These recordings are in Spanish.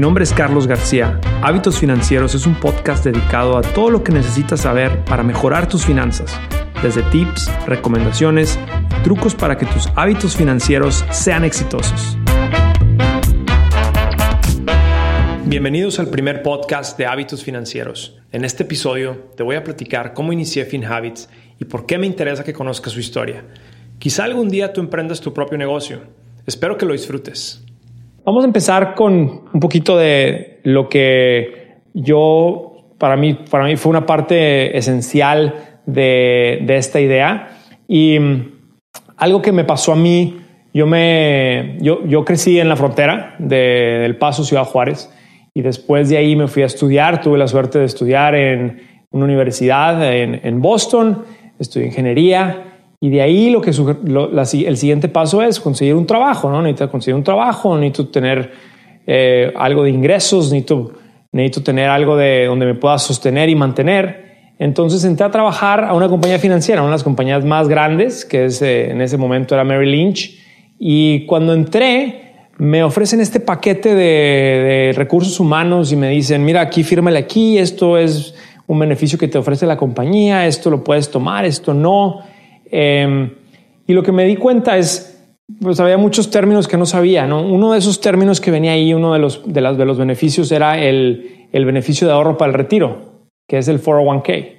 nombre es Carlos García. Hábitos Financieros es un podcast dedicado a todo lo que necesitas saber para mejorar tus finanzas, desde tips, recomendaciones, trucos para que tus hábitos financieros sean exitosos. Bienvenidos al primer podcast de Hábitos Financieros. En este episodio te voy a platicar cómo inicié FinHabits y por qué me interesa que conozcas su historia. Quizá algún día tú emprendas tu propio negocio. Espero que lo disfrutes. Vamos a empezar con un poquito de lo que yo, para mí, para mí fue una parte esencial de, esta idea. Y mm, algo que me pasó a mí, yo, me, yo, yo crecí en la frontera de, del Paso, Ciudad Juárez, y después de ahí me fui a estudiar, tuve la suerte de estudiar en una universidad en, en Boston, estudié ingeniería y de ahí lo que el siguiente paso es conseguir un trabajo, ¿no? Necesito conseguir un trabajo, necesito tener eh, algo de ingresos, necesito, necesito tener algo de donde me pueda sostener y mantener. Entonces entré a trabajar a una compañía financiera, una de las compañías más grandes, que eh, en ese momento era Mary Lynch. Y cuando entré, me ofrecen este paquete de, de recursos humanos y me dicen, mira, aquí fírmale aquí, esto es un beneficio que te ofrece la compañía, esto lo puedes tomar, esto no. Em, y lo que me di cuenta es, pues había muchos términos que no sabía, ¿no? Uno de esos términos que venía ahí, uno de los, de las, de los beneficios era el, el beneficio de ahorro para el retiro, que es el 401k.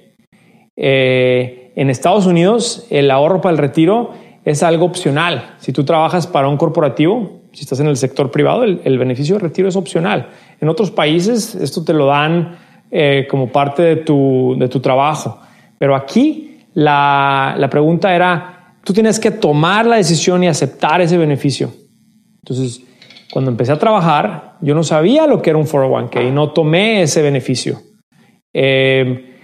Eh, en Estados Unidos, el ahorro para el retiro es algo opcional. Si tú trabajas para un corporativo, si estás en el sector privado, el, el beneficio de retiro es opcional. En otros países, esto te lo dan eh, como parte de tu, de tu trabajo. Pero aquí la, la pregunta era, tú tienes que tomar la decisión y aceptar ese beneficio. Entonces, cuando empecé a trabajar, yo no sabía lo que era un 401k y no tomé ese beneficio. Eh,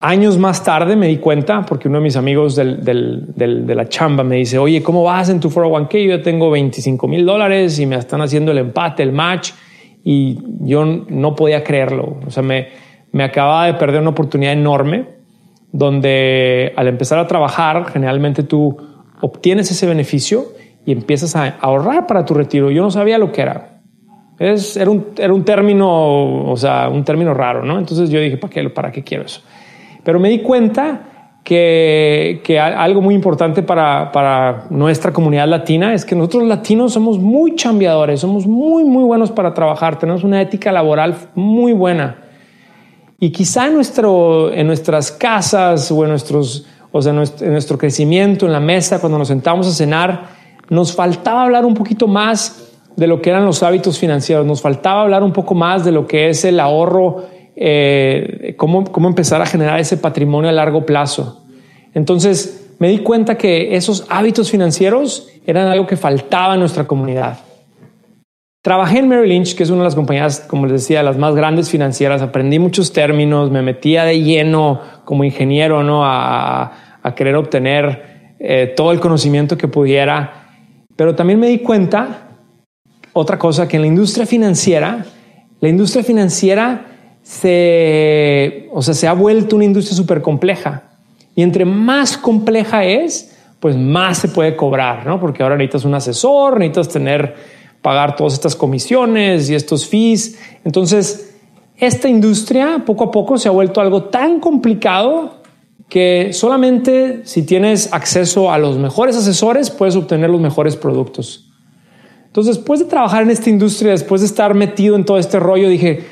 años más tarde me di cuenta, porque uno de mis amigos del, del, de la chamba me dice, oye, ¿cómo vas en tu 401k? Yo tengo 25 mil dólares y me están haciendo el empate, el match, y yo no podía creerlo. O sea, me, me acababa de perder una oportunidad enorme donde al empezar a trabajar, generalmente tú obtienes ese beneficio y empiezas a ahorrar para tu retiro. Yo no sabía lo que era. Es, era, un, era un término, o sea, un término raro, ¿no? Entonces yo dije, ¿para qué, ¿para qué quiero eso? Pero me di cuenta que, que algo muy importante para, para nuestra comunidad latina es que nosotros latinos somos muy chambeadores, somos muy, muy buenos para trabajar, tenemos una ética laboral muy buena. Y quizá en, nuestro, en nuestras casas o en, nuestros, o sea, en nuestro crecimiento, en la mesa, cuando nos sentamos a cenar, nos faltaba hablar un poquito más de lo que eran los hábitos financieros, nos faltaba hablar un poco más de lo que es el ahorro, eh, cómo, cómo empezar a generar ese patrimonio a largo plazo. Entonces me di cuenta que esos hábitos financieros eran algo que faltaba en nuestra comunidad. Trabajé en Merrill Lynch, que es una de las compañías, como les decía, las más grandes financieras. Aprendí muchos términos, me metía de lleno como ingeniero ¿no? a, querer obtener eh, todo el conocimiento que pudiera. Pero también me di cuenta, otra cosa, que en la industria financiera, la industria financiera se, o sea, se ha vuelto una industria súper compleja. Y entre más compleja es, pues más se puede cobrar, ¿no? Porque ahora necesitas un asesor, necesitas tener pagar todas estas comisiones y estos fees. Entonces, esta industria poco a poco se ha vuelto algo tan complicado que solamente si tienes acceso a los mejores asesores puedes obtener los mejores productos. Entonces, después de trabajar en esta industria, después de estar metido en todo este rollo, dije,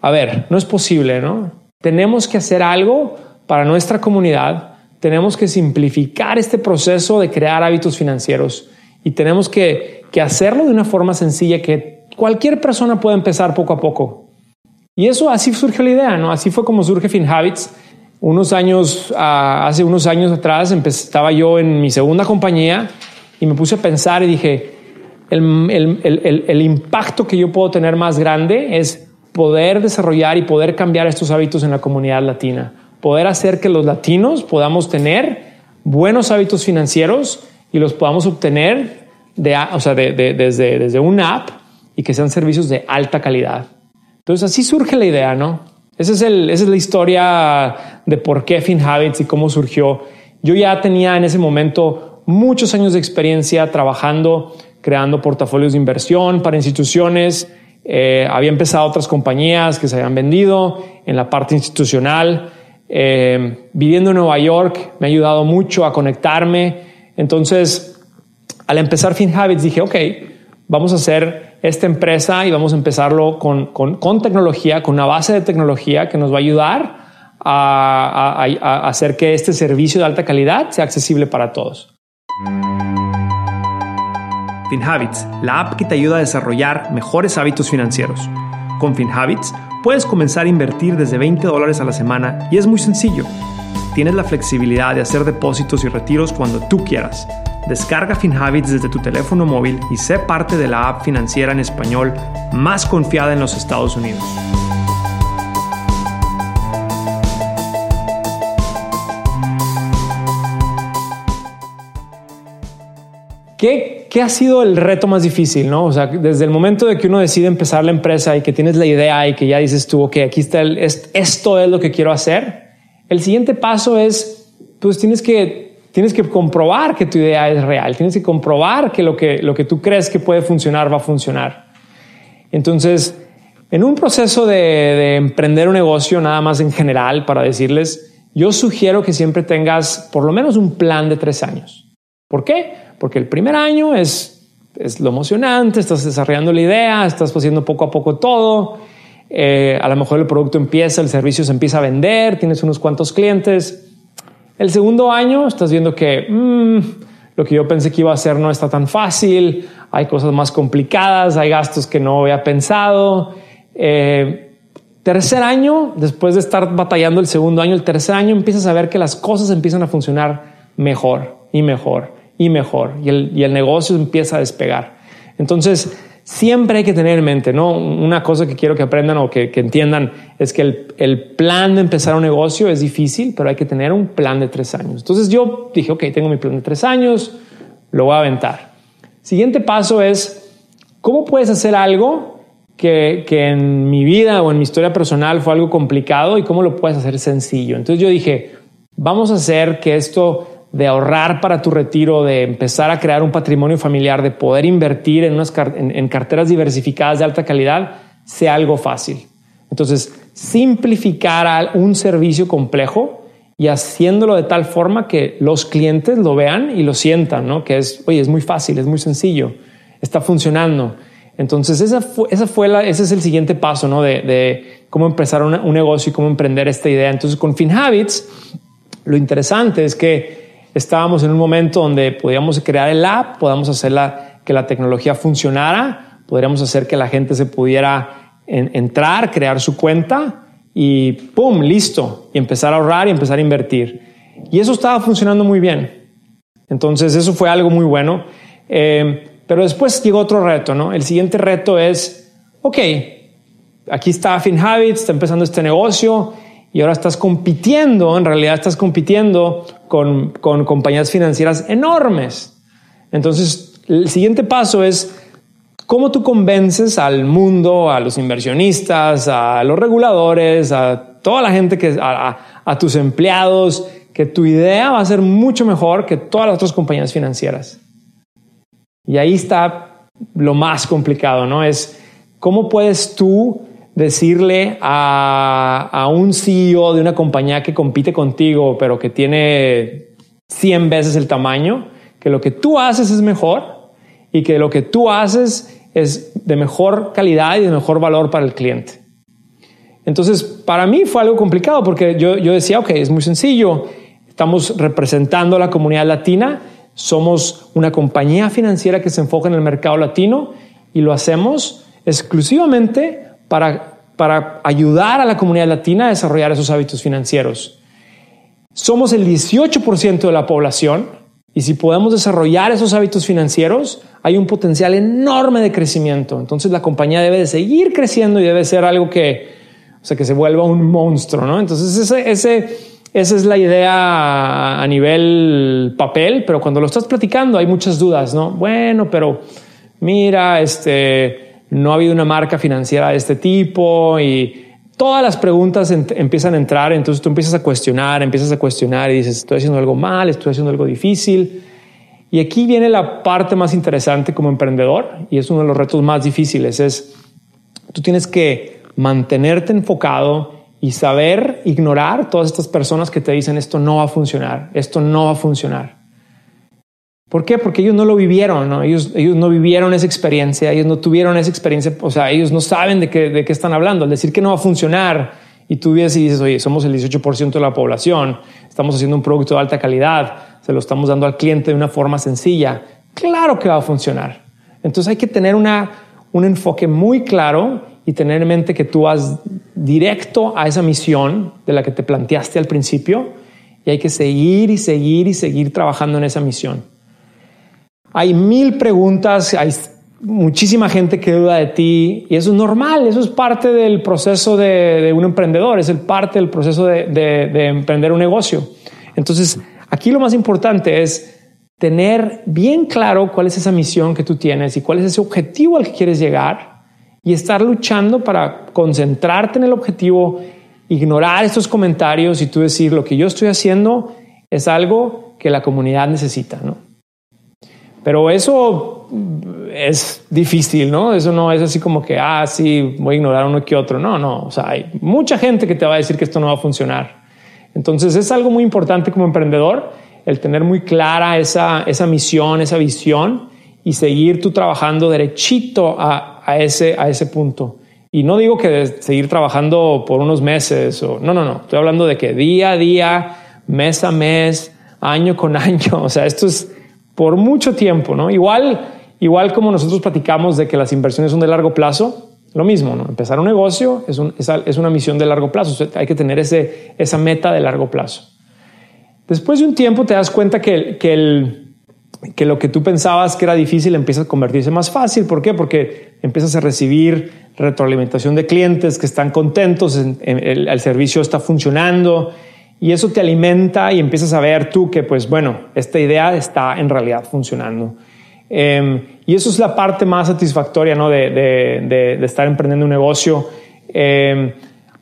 a ver, no es posible, ¿no? Tenemos que hacer algo para nuestra comunidad, tenemos que simplificar este proceso de crear hábitos financieros y tenemos que que hacerlo de una forma sencilla que cualquier persona pueda empezar poco a poco. Y eso así surgió la idea, ¿no? Así fue como surge FinHabits. Unos años, ah, hace unos años atrás, estaba yo en mi segunda compañía y me puse a pensar y dije, el, el, el, impacto que yo puedo tener más grande es poder desarrollar y poder cambiar estos hábitos en la comunidad latina, poder hacer que los latinos podamos tener buenos hábitos financieros y los podamos obtener de, o sea, de, desde, desde una app y que sean servicios de alta calidad. Entonces así surge la idea, ¿no? Esa es, el, esa es la historia de por qué FinHabits y cómo surgió. Yo ya tenía en ese momento muchos años de experiencia trabajando, creando portafolios de inversión para instituciones. Eh, había empezado otras compañías que se habían vendido en la parte institucional. Eh, viviendo en Nueva York me ha ayudado mucho a conectarme. Entonces, al empezar FinHabits dije, ok, vamos a hacer esta empresa y vamos a empezarlo con, con, tecnología, con una base de tecnología que nos va a ayudar a, a hacer que este servicio de alta calidad sea accesible para todos. FinHabits, la app que te ayuda a desarrollar mejores hábitos financieros. Con FinHabits puedes comenzar a invertir desde 20 dólares a la semana y es muy sencillo. Tienes la flexibilidad de hacer depósitos y retiros cuando tú quieras. Descarga FinHabits desde tu teléfono móvil y sé parte de la app financiera en español más confiada en los Estados Unidos. ¿Qué, ¿Qué, ha sido el reto más difícil? ¿no? O sea, desde el momento de que uno decide empezar la empresa y que tienes la idea y que ya dices tú, ok, aquí está, el, esto es lo que quiero hacer. El siguiente paso es, pues tienes que, tienes que comprobar que tu idea es real. Tienes que comprobar que lo que, lo que tú crees que puede funcionar va a funcionar. Entonces, en un proceso de, de emprender un negocio, nada más en general, para decirles, yo sugiero que siempre tengas por lo menos un plan de tres años. ¿Por qué? Porque el primer año es, es lo emocionante, estás desarrollando la idea, estás haciendo poco a poco todo. Eh, a lo mejor el producto empieza, el servicio se empieza a vender, tienes unos cuantos clientes. El segundo año estás viendo que mm, lo que yo pensé que iba a hacer no está tan fácil, hay cosas más complicadas, hay gastos que no había pensado. Eh, tercer año, después de estar batallando el segundo año, el tercer año empiezas a ver que las cosas empiezan a funcionar mejor y mejor y mejor y el, negocio empieza a despegar. Entonces, siempre hay que tener en mente, ¿no? Una cosa que quiero que aprendan o que, entiendan es que el, el, plan de empezar un negocio es difícil, pero hay que tener un plan de tres años. Entonces yo dije, ok, tengo mi plan de tres años, lo voy a aventar. Siguiente paso es, ¿cómo puedes hacer algo que, que en mi vida o en mi historia personal fue algo complicado y cómo lo puedes hacer sencillo? Entonces yo dije, vamos a hacer que esto de ahorrar para tu retiro, de empezar a crear un patrimonio familiar, de poder invertir en, unas, en, carteras diversificadas de alta calidad, sea algo fácil. Entonces, simplificar un servicio complejo y haciéndolo de tal forma que los clientes lo vean y lo sientan, ¿no? Que es, oye, es muy fácil, es muy sencillo, está funcionando. Entonces, esa fue, esa fue la, ese es el siguiente paso, ¿no? De, cómo empezar un negocio y cómo emprender esta idea. Entonces, con FinHabits, lo interesante es que estábamos en un momento donde podíamos crear el app, podíamos hacer que la tecnología funcionara, podríamos hacer que la gente se pudiera entrar, crear su cuenta y ¡pum! Listo. Y empezar a ahorrar y empezar a invertir. Y eso estaba funcionando muy bien. Entonces eso fue algo muy bueno. Eh, pero después llegó otro reto, ¿no? El siguiente reto es, ok, aquí está FinHabits, está empezando este negocio y ahora estás compitiendo, en realidad estás compitiendo con, con compañías financieras enormes. Entonces, el siguiente paso es cómo tú convences al mundo, a los inversionistas, a los reguladores, a toda la gente que, a, a tus empleados, que tu idea va a ser mucho mejor que todas las otras compañías financieras. Y ahí está lo más complicado, ¿no? Es cómo puedes tú decirle a, un CEO de una compañía que compite contigo, pero que tiene 100 veces el tamaño, que lo que tú haces es mejor y que lo que tú haces es de mejor calidad y de mejor valor para el cliente. Entonces, para mí fue algo complicado porque yo, yo decía, ok, es muy sencillo, estamos representando a la comunidad latina, somos una compañía financiera que se enfoca en el mercado latino y lo hacemos exclusivamente para, para ayudar a la comunidad latina a desarrollar esos hábitos financieros. Somos el 18% de la población y si podemos desarrollar esos hábitos financieros, hay un potencial enorme de crecimiento. Entonces la compañía debe de seguir creciendo y debe ser algo que, o sea, que se vuelva un monstruo, ¿no? Entonces ese, ese, esa es la idea a nivel papel, pero cuando lo estás platicando hay muchas dudas, ¿no? Bueno, pero mira, este no ha habido una marca financiera de este tipo y todas las preguntas empiezan a entrar, entonces tú empiezas a cuestionar, empiezas a cuestionar y dices, estoy haciendo algo mal, estoy haciendo algo difícil. Y aquí viene la parte más interesante como emprendedor y es uno de los retos más difíciles, es Tú tienes que mantenerte enfocado y saber ignorar todas estas personas que te dicen esto no va a funcionar, esto no va a funcionar. ¿Por qué? Porque ellos no lo vivieron, ¿no? Ellos, ellos no vivieron esa experiencia, ellos no tuvieron esa experiencia, o sea, ellos no saben de qué, de qué están hablando. Al decir que no va a funcionar y tú vienes y dices, oye, somos el 18% de la población, estamos haciendo un producto de alta calidad, se lo estamos dando al cliente de una forma sencilla, claro que va a funcionar. Entonces hay que tener una, un enfoque muy claro y tener en mente que tú vas directo a esa misión de la que te planteaste al principio y hay que seguir y seguir y seguir trabajando en esa misión. Hay mil preguntas, hay muchísima gente que duda de ti y eso es normal, eso es parte del proceso de, un emprendedor, es el parte del proceso de, de emprender un negocio. Entonces, aquí lo más importante es tener bien claro cuál es esa misión que tú tienes y cuál es ese objetivo al que quieres llegar y estar luchando para concentrarte en el objetivo, ignorar estos comentarios y tú decir lo que yo estoy haciendo es algo que la comunidad necesita, ¿no? Pero eso es difícil, ¿no? Eso no es así como que, ah, sí, voy a ignorar uno que otro. No, no. O sea, hay mucha gente que te va a decir que esto no va a funcionar. Entonces es algo muy importante como emprendedor el tener muy clara esa, esa misión, esa visión y seguir tú trabajando derechito a, a, ese, a ese punto. Y no digo que seguir trabajando por unos meses o no, no, no. Estoy hablando de que día a día, mes a mes, año con año. O sea, esto es por mucho tiempo, ¿no? Igual, igual como nosotros platicamos de que las inversiones son de largo plazo, lo mismo. Empezar un negocio es, un, es, una misión de largo plazo. hay que tener esa meta de largo plazo. Después de un tiempo te das cuenta que, que, lo que tú pensabas que era difícil empieza a convertirse más fácil. ¿Por qué? Porque empiezas a recibir retroalimentación de clientes que están contentos, el servicio está funcionando y eso te alimenta y empiezas a ver tú que, pues bueno, esta idea está en realidad funcionando. Em, y eso es la parte más satisfactoria ¿no? de, de, estar emprendiendo un negocio. Em,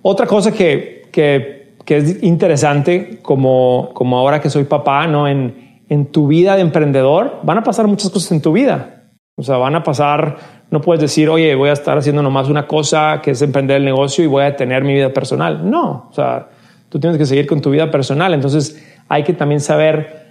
otra cosa que, que, que, es interesante, como, como ahora que soy papá, ¿no? En, en tu vida de emprendedor, van a pasar muchas cosas en tu vida. O sea, van a pasar, no puedes decir, oye, voy a estar haciendo nomás una cosa que es emprender el negocio y voy a tener mi vida personal. No, o sea, tú tienes que seguir con tu vida personal. Entonces hay que también saber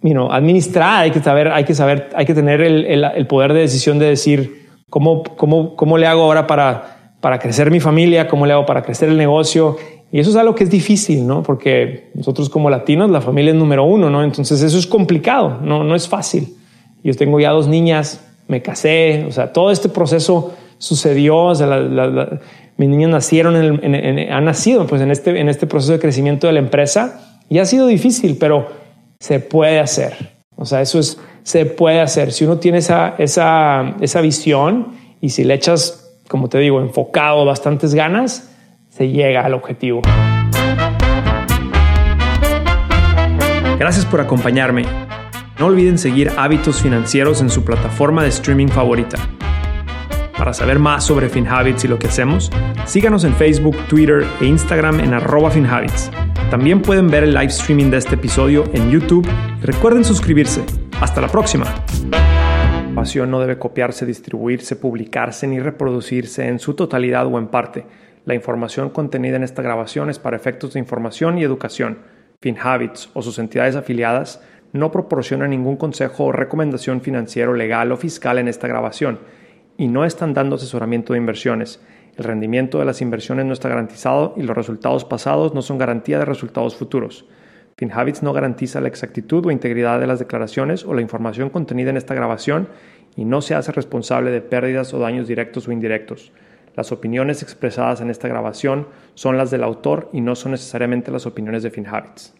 you administrar, hay que saber, hay que saber, hay que tener el, el, poder de decisión de decir cómo, cómo, cómo le hago ahora para, para crecer mi familia, cómo le hago para crecer el negocio. Y eso es algo que es difícil, ¿no? Porque nosotros como latinos, la familia es número uno, ¿no? Entonces eso es complicado, no, no es fácil. Yo tengo ya dos niñas, me casé, o sea, todo este proceso sucedió, o sea, la, mis niños nacieron, en han nacido pues en este, en este proceso de crecimiento de la empresa y ha sido difícil, pero se puede hacer. O sea, eso es, se puede hacer. Si uno tiene esa, esa, esa visión y si le echas, como te digo, enfocado, bastantes ganas, se llega al objetivo. Gracias por acompañarme. No olviden seguir Hábitos Financieros en su plataforma de streaming favorita. Para saber más sobre FinHabits y lo que hacemos, síganos en Facebook, Twitter e Instagram en arroba FinHabits. También pueden ver el live streaming de este episodio en YouTube y recuerden suscribirse. Hasta la próxima. Información no debe copiarse, distribuirse, publicarse ni reproducirse en su totalidad o en parte. La información contenida en esta grabación es para efectos de información y educación. FinHabits o sus entidades afiliadas no proporcionan ningún consejo o recomendación financiero, legal o fiscal en esta grabación y no están dando asesoramiento de inversiones. El rendimiento de las inversiones no está garantizado y los resultados pasados no son garantía de resultados futuros. FinHabits no garantiza la exactitud o integridad de las declaraciones o la información contenida en esta grabación y no se hace responsable de pérdidas o daños directos o indirectos. Las opiniones expresadas en esta grabación son las del autor y no son necesariamente las opiniones de FinHabits.